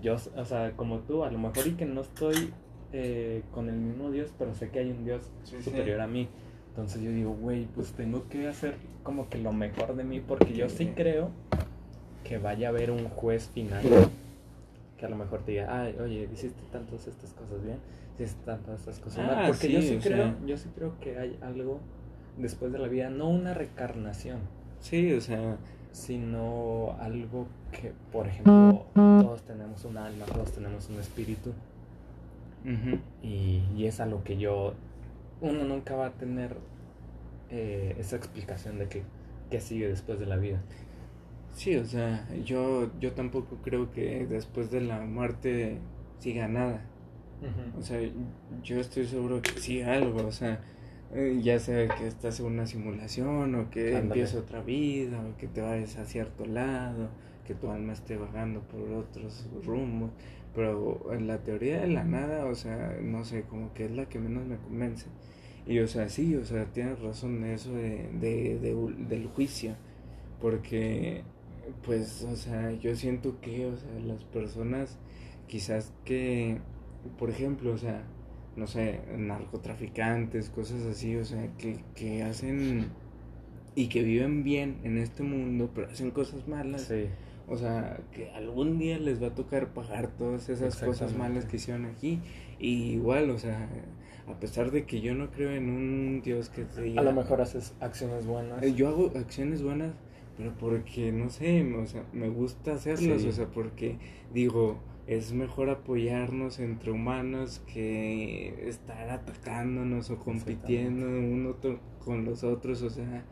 yo, o sea, como tú, a lo mejor y que no estoy eh, con el mismo Dios, pero sé que hay un Dios Sí, sí. superior a mí. Entonces yo digo, güey, pues tengo que hacer como que lo mejor de mí, porque yo sí Sí. creo que vaya a haber un juez final <laughs> que a lo mejor te diga, ay, oye, hiciste tantas estas cosas bien, hiciste tantas estas cosas Ah, mal. Porque sí, yo sí creo, sea. yo sí creo que hay algo después de la vida, no una recarnación, Sí, o sea, sino algo que, por ejemplo, todos tenemos un alma, todos tenemos un espíritu, y, y es a lo que yo, uno nunca va a tener eh, esa explicación de que, qué sigue después de la vida. Sí, o sea, yo, yo tampoco creo que después de la muerte siga nada. O sea, yo estoy seguro que sí algo, o sea, eh, ya sea que estás en una simulación o que Ándale. empiece otra vida o que te vayas a cierto lado, que tu alma esté vagando por otros rumbos, pero en la teoría de la nada, o sea, no sé, como que es la que menos me convence. Y o sea, sí, o sea, tienes razón en eso de, de, de- del juicio, porque pues, o sea, yo siento que, o sea, las personas quizás que, por ejemplo, o sea, no sé, narcotraficantes, cosas así, o sea, que, que hacen y que viven bien en este mundo, pero hacen cosas malas. Sí, O sea, que algún día les va a tocar pagar todas esas cosas malas que hicieron aquí. Y igual, o sea, a pesar de que yo no creo en un Dios que te diga... a lo mejor haces acciones buenas. Eh, Yo hago acciones buenas, pero porque, no sé, o sea, me gusta hacerlas, Sí. o sea, porque digo, es mejor apoyarnos entre humanos que estar atacándonos o compitiendo uno otro con los otros, o sea,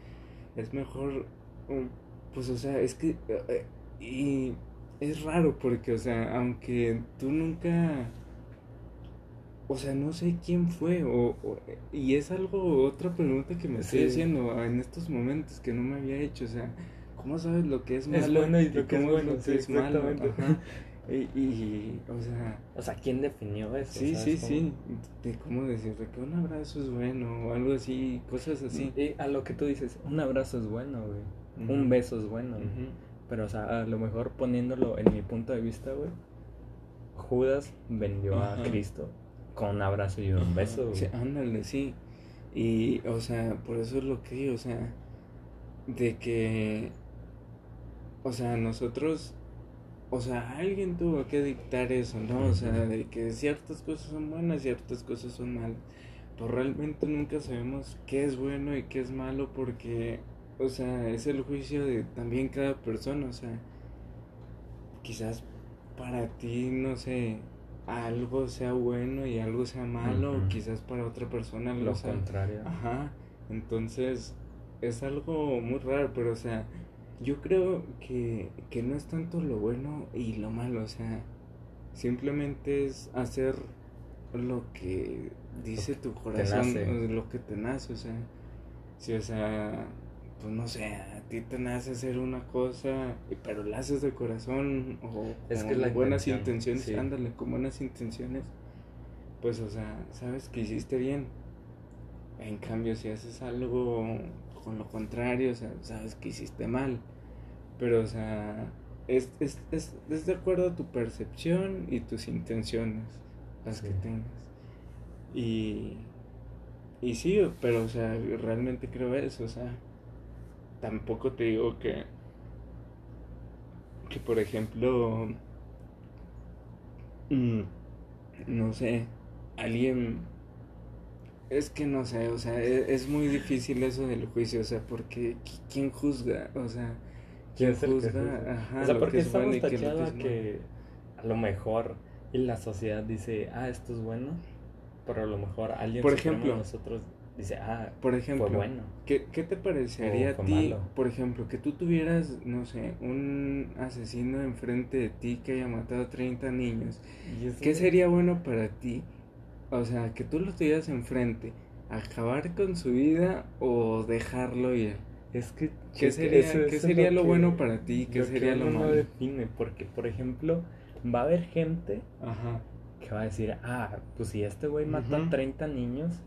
es mejor, um, pues, o sea, es que, eh, eh, y es raro porque, o sea, aunque tú nunca... O sea, no sé quién fue, o, o- y es algo, otra pregunta que me estoy Sí. haciendo en estos momentos que no me había hecho, o sea, ¿cómo sabes lo que es malo? Es bueno y lo que es cómo bueno, lo sí, que es malo? Ajá. Y, y, o sea, O sea, ¿quién definió eso? sí, ¿Sabes sí, cómo? sí, de cómo decirte que un abrazo es bueno, o algo así, cosas así. Y a lo que tú dices, un abrazo es bueno, güey. Un beso es bueno. Pero, o sea, a lo mejor poniéndolo en mi punto de vista, güey. Judas vendió a Cristo con un abrazo y un beso, güey. Sí, ándale, sí. Y, o sea, por eso es lo que digo, o sea, de que, o sea, nosotros, o sea, alguien tuvo que dictar eso, ¿no? O sea, de que ciertas cosas son buenas, ciertas cosas son malas. Pero realmente nunca sabemos qué es bueno y qué es malo porque, o sea, es el juicio de también cada persona, o sea, quizás para ti, no sé, algo sea bueno y algo sea malo, quizás para otra persona Lo sea... contrario. Ajá, entonces es algo muy raro, pero o sea, yo creo que, que no es tanto lo bueno y lo malo, o sea, simplemente es hacer lo que dice tu corazón, lo que te nace, o sea, sí, o sea, pues no sé, ti te nace hacer una cosa, pero la haces de corazón o Es que con buenas intención, intenciones, sí. ándale, con buenas intenciones, pues, o sea, sabes que hiciste bien. En cambio, si haces algo con lo contrario, o sea, sabes que hiciste mal. Pero, o sea, es, es, es, es de acuerdo a tu percepción y tus intenciones, las que tengas. Y, y sí, pero, o sea, realmente creo eso, o sea, tampoco te digo que, que por ejemplo, mm, no sé, alguien es que no sé, o sea, e- es, muy difícil eso del juicio, o sea, porque qui- ¿quién juzga? O sea, ¿quién juzga? juzga? Ajá, o sea, porque bueno estamos es que tachados es que a lo mejor y la sociedad dice, ah, esto es bueno, pero a lo mejor alguien Por ejemplo. nosotros dice, ah, Por ejemplo, fue bueno. ¿qué, qué te parecería O a ti, malo. por ejemplo, que tú tuvieras, no sé, un asesino enfrente de ti que haya matado a 30 niños? ¿Qué sería bueno para ti? O sea, que tú lo tuvieras enfrente, acabar con su vida o dejarlo ir. Es que, ¿Qué sería, eso- ¿qué eso es sería lo que- bueno para ti? ¿Qué lo sería lo uno no malo? define, porque, por ejemplo, va a haber gente Ajá. que va a decir, ah, pues si este güey Ujú. a 30 niños,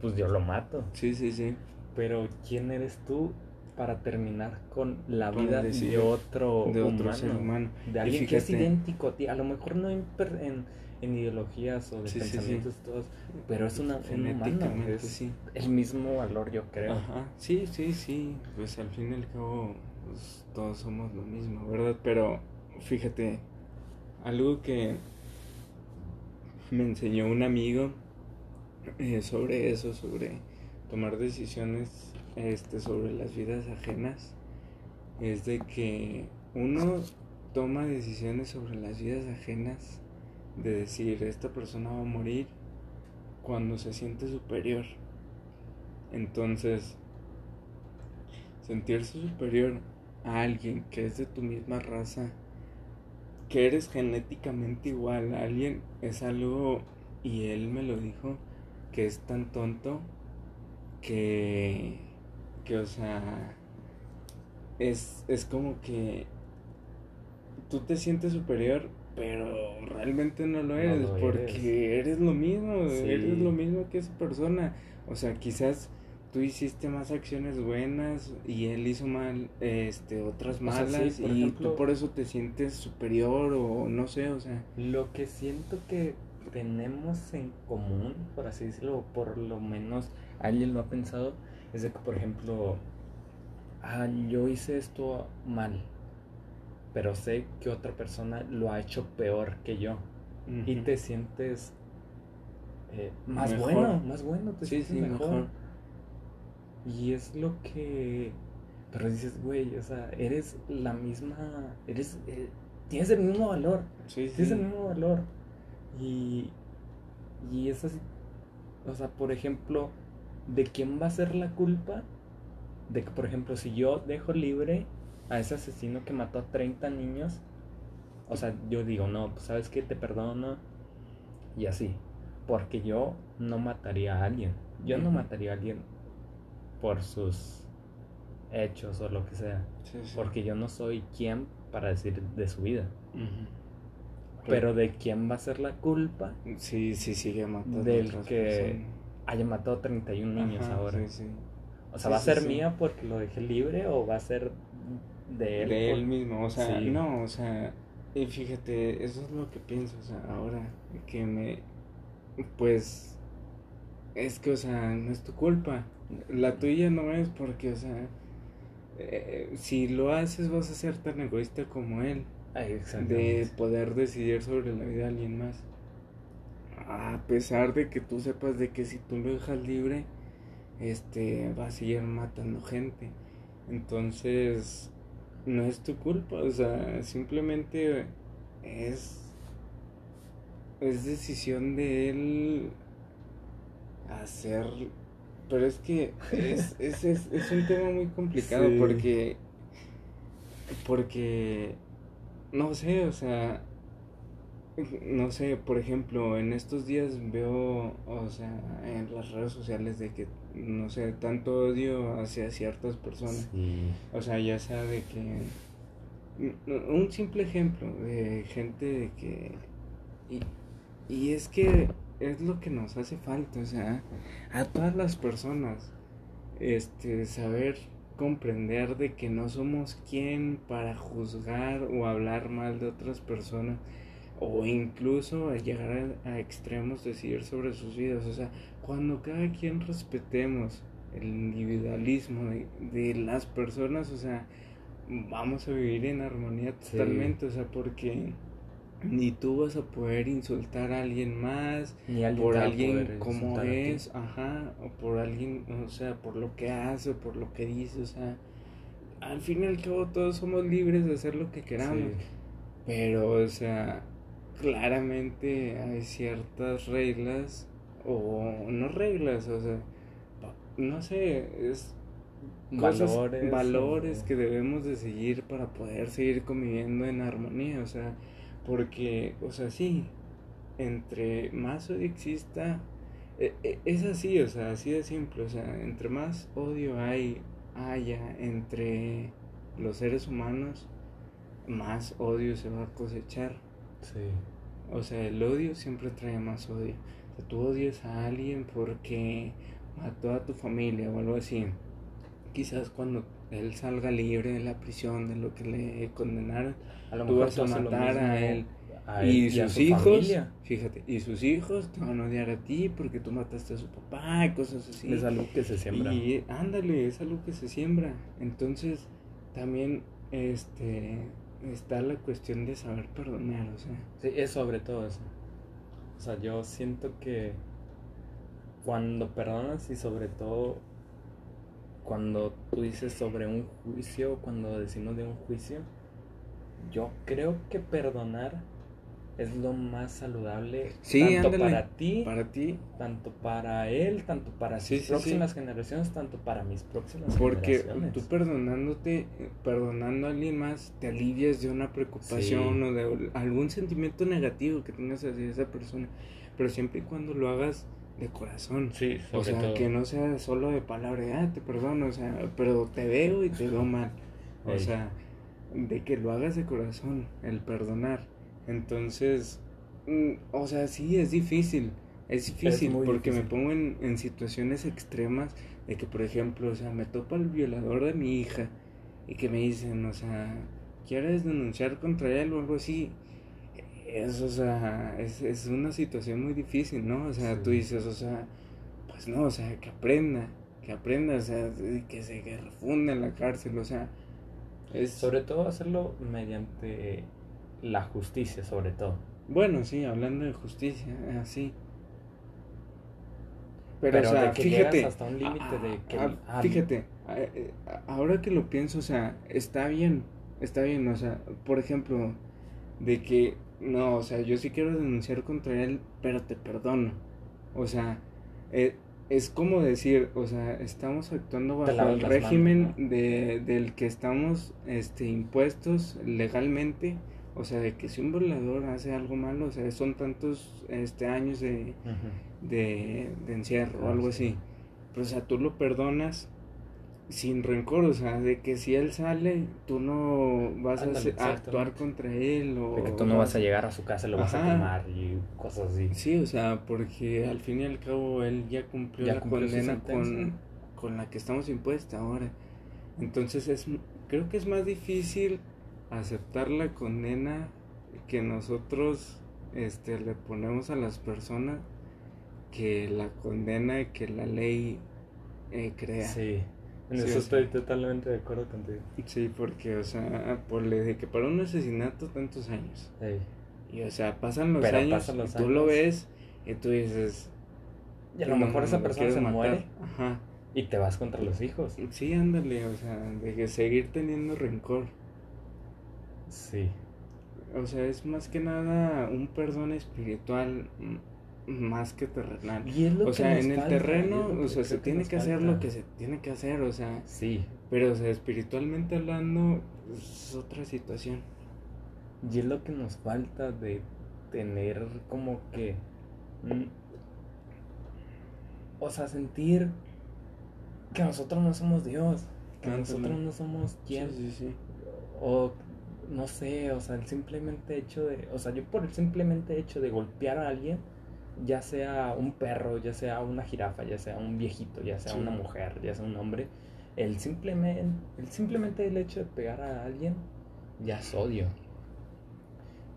pues yo lo mato. Sí, sí, sí. Pero ¿quién eres tú para terminar con la vida de otro, de otro humano? ser humano. De alguien que es idéntico a ti. A lo mejor no en, en, en ideologías o de Sí, sí, sí. pensamientos todos, pero es una, un humano. Es sí. el mismo valor, yo creo. Ajá. Sí, sí, sí. Pues al fin y al cabo, pues, todos somos lo mismo, ¿verdad? Pero fíjate, algo que me enseñó un amigo eh, sobre eso, sobre tomar decisiones este, sobre las vidas ajenas, es de que uno toma decisiones sobre las vidas ajenas, de decir, esta persona va a morir cuando se siente superior. Entonces, sentirse superior a alguien que es de tu misma raza, que eres genéticamente igual a alguien, es algo, y él me lo dijo, que es tan tonto que, que o sea, es, es como que tú te sientes superior, pero realmente no lo eres, porque eres. lo mismo, eres lo mismo que esa persona. O sea, quizás tú hiciste más acciones buenas y él hizo mal este otras malas y tú por eso te sientes superior o no sé, o sea, lo que siento que tenemos en común, por así decirlo, por lo menos alguien lo ha pensado, es de que por ejemplo, ah, yo hice esto mal pero sé que otra persona lo ha hecho peor que yo. Y te sientes eh, más bueno, más bueno, te sientes mejor. Y es lo que... Pero dices, güey, o sea, eres la misma... Eres... Eh, tienes el mismo valor. Sí, tienes el mismo valor. Y... Y es así... O sea, por ejemplo, ¿de quién va a ser la culpa? De que, por ejemplo, si yo dejo libre a ese asesino que mató a 30 niños, o sea, yo digo, no, pues sabes que te perdono y así, porque yo no mataría a alguien, yo no mataría a alguien por sus hechos o lo que sea, porque yo no soy quien para decir de su vida. Pero de quién va a ser la culpa. Sí, sí, sigue matando. Del que haya matado 31 niños ahora. O sea, ¿va a ser mía porque lo dejé libre o va a ser de él. De él mismo, o sea, no, o sea, y fíjate, eso es lo que pienso, o sea, ahora que me, pues, es que, o sea, no es tu culpa, la tuya no es porque, o sea, eh, si lo haces vas a ser tan egoísta como él, de poder decidir sobre la vida de alguien más. A pesar de que tú sepas de que si tú lo dejas libre, este va a seguir matando gente. Entonces, no es tu culpa, o sea, simplemente es es decisión de él hacer pero es que es, es, es, es un tema muy complicado <laughs> porque porque no sé, o sea, no sé, por ejemplo, en estos días veo, o sea, en las redes sociales de que, no sé, tanto odio hacia ciertas personas. O sea, ya sabe que... Un simple ejemplo de gente de que... Y, y es que es lo que nos hace falta, o sea, a todas las personas, este, saber comprender de que no somos quien para juzgar o hablar mal de otras personas o incluso llegar a, extremos decidir sobre sus vidas. O sea, cuando cada quien respetemos el individualismo de, las personas, o sea, vamos a vivir en armonía totalmente, o sea, porque ni tú vas a poder insultar a alguien más, ni por alguien como es, ajá, o por alguien, o sea, por lo que hace, o por lo que dice, o sea, al fin y al cabo todos somos libres de hacer lo que queramos, pero, o sea, claramente hay ciertas reglas o no reglas, o sea, no sé, es valores, valores que debemos de seguir para poder seguir conviviendo en armonía, o sea, porque, o sea, sí, entre más odio exista, e, e, es así, o sea, así de simple, o sea, entre más odio hay, haya entre los seres humanos, más odio se va a cosechar. Sí. O sea, el odio siempre trae más odio. O sea, tú odias a alguien porque mató a tu familia o algo así. Quizás cuando él salga libre de la prisión, de lo que le condenaron, tú vas a matar a él. y, sus hijos, fíjate, y sus hijos te van a odiar a ti porque tú mataste a su papá y cosas así. Es algo que se siembra. Y ándale, es algo que se siembra. Entonces, también, este, está la cuestión de saber perdonar, o sea. Sí, es sobre todo eso. O sea, yo siento que cuando perdonas y sobre todo cuando tú dices sobre un juicio, cuando decimos de un juicio, yo creo que perdonar es lo más saludable tanto para ti, para ti, tanto para él, tanto para sus próximas generaciones, tanto para mis próximas Porque generaciones. Porque tú perdonándote, perdonando a alguien más, te alivias de una preocupación o de algún sentimiento negativo que tengas hacia esa persona, pero siempre y cuando lo hagas de corazón. Sí, o sea, que no sea solo de palabra, ah, te perdono, o sea, pero te veo y te veo mal. O sea, de que lo hagas de corazón, el perdonar. Entonces, mm, o sea, sí, es difícil. Es difícil porque me pongo en, en, situaciones extremas de que, por ejemplo, o sea, me topa el violador de mi hija y que me dicen, o sea, ¿quieres denunciar contra él o algo así? Es, o sea, es, es una situación muy difícil, ¿no? O sea, tú dices, o sea, pues no, o sea, que aprenda, que aprenda, o sea, que se que refunda en la cárcel, o sea. Es... Sobre todo hacerlo mediante la justicia, sobre todo. Bueno, sí, hablando de justicia, así. Pero, o sea, fíjate, hasta un límite de que... fíjate, eh, ahora que lo pienso, o sea, está bien, está bien, o sea, por ejemplo, de que, no, o sea, yo sí quiero denunciar contra él, pero te perdono. O sea, eh, es como decir, o sea, estamos actuando bajo el régimen de, del que estamos este, impuestos legalmente o sea, de que si un violador hace algo malo, o sea, son tantos este, años de, de, encierro o algo así. Pero, o sea, tú lo perdonas sin rencor, o sea, de que si él sale, tú no vas a, actuar contra él o... De que tú no vas a llegar a su casa y lo vas a quemar y cosas así. Sí, o sea, porque al fin y al cabo él ya cumplió la condena con, con la que estamos impuestos ahora. Entonces es, creo que es más difícil aceptar la condena que nosotros este, le ponemos a las personas que la condena que la ley eh, crea. Sí, en eso estoy totalmente de acuerdo contigo. Sí, porque, o sea, por de que para un asesinato tantos años. Y, o sea, pasan los años y tú lo ves y tú dices... Y a lo mejor esa persona se muere. Ajá. Y te vas contra los hijos. Sí, ándale, o sea, de que seguir teniendo rencor. Sí. O sea, es más que nada un perdón espiritual más que terrenal. o sea, en el terreno, o sea, se tiene que, hacer lo que se tiene que hacer, o sea. Sí. Pero, o sea, espiritualmente hablando, es otra situación. Y es lo que nos falta de tener como que. Mm, o sea, sentir que nosotros no somos Dios. Que nosotros no somos quien. Sí, sí, sí. O no sé, o sea, el simplemente hecho de, o sea, yo por el simplemente hecho de golpear a alguien, ya sea un perro, ya sea una jirafa, ya sea un viejito, ya sea una mujer, ya sea un hombre, el simplemente, el simplemente el hecho de pegar a alguien ya es odio.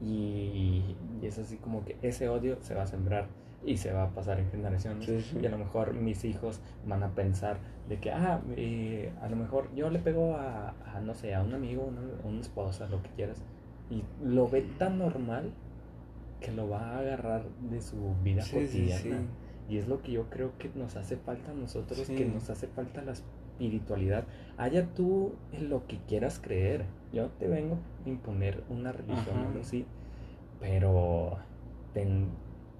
Y, y es así como que ese odio se va a sembrar y se va a pasar en generaciones. Y a lo mejor mis hijos van a pensar de que, ah, eh, a lo mejor yo le pego a, no sé, a un amigo, una, una esposa, lo que quieras, y lo ve tan normal que lo va a agarrar de su vida cotidiana. Y es lo que yo creo que nos hace falta a nosotros, que nos hace falta la espiritualidad. Haya tú en lo que quieras creer. Yo te vengo a imponer una religión o algo así, pero ten,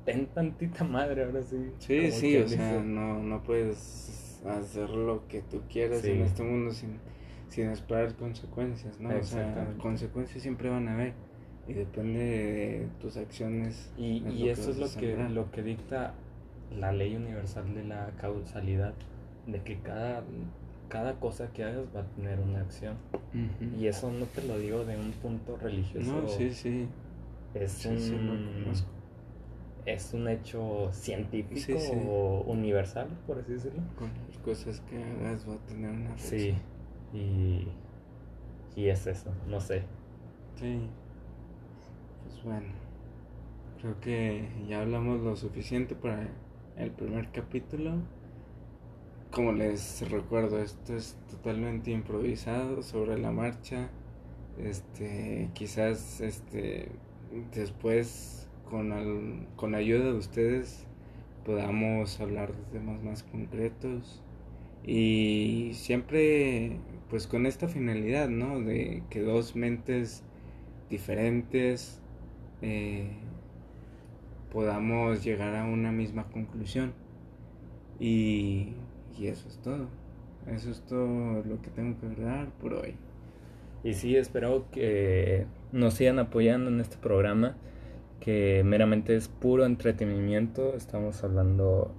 ten tantita madre ahora sí. Sí, sí, o sea, no, no puedes hacer lo que tú quieras en este mundo sin, sin esperar consecuencias, ¿no? O sea, consecuencias siempre van a haber y depende de tus acciones. Y, y eso es lo que, lo que dicta la ley universal de la causalidad, de que cada, cada cosa que hagas va a tener una acción. Y eso no te lo digo de un punto religioso. No, sí, sí. Es un es un hecho científico o universal, por así decirlo. Con las cosas que hagas va a tener una Sí, y, y es eso, no sé. Sí, pues bueno, creo que ya hablamos lo suficiente para el primer capítulo. Como les recuerdo, esto es totalmente improvisado sobre la marcha. Este, quizás este después con, con ayuda de ustedes podamos hablar de temas más concretos y siempre pues con esta finalidad, ¿no? De que dos mentes diferentes eh, podamos llegar a una misma conclusión. Y, y eso es todo. Eso es todo lo que tengo que hablar por hoy. Y sí, espero que nos sigan apoyando en este programa, que meramente es puro entretenimiento. Estamos hablando,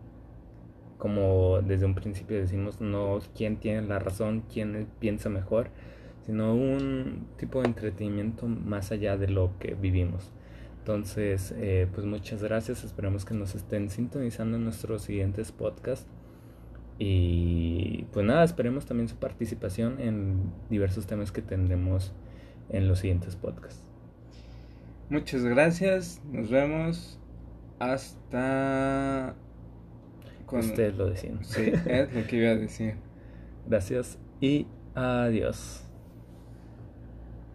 como desde un principio decimos, no quién tiene la razón, quién piensa mejor, sino un tipo de entretenimiento más allá de lo que vivimos. Entonces, eh, pues muchas gracias. Esperamos que nos estén sintonizando en nuestros siguientes podcasts. Y pues nada, esperemos también su participación en diversos temas que tendremos en los siguientes podcasts. Muchas gracias. Nos vemos. Hasta... Ustedes lo decían. Sí, es lo que iba a decir. Gracias y adiós.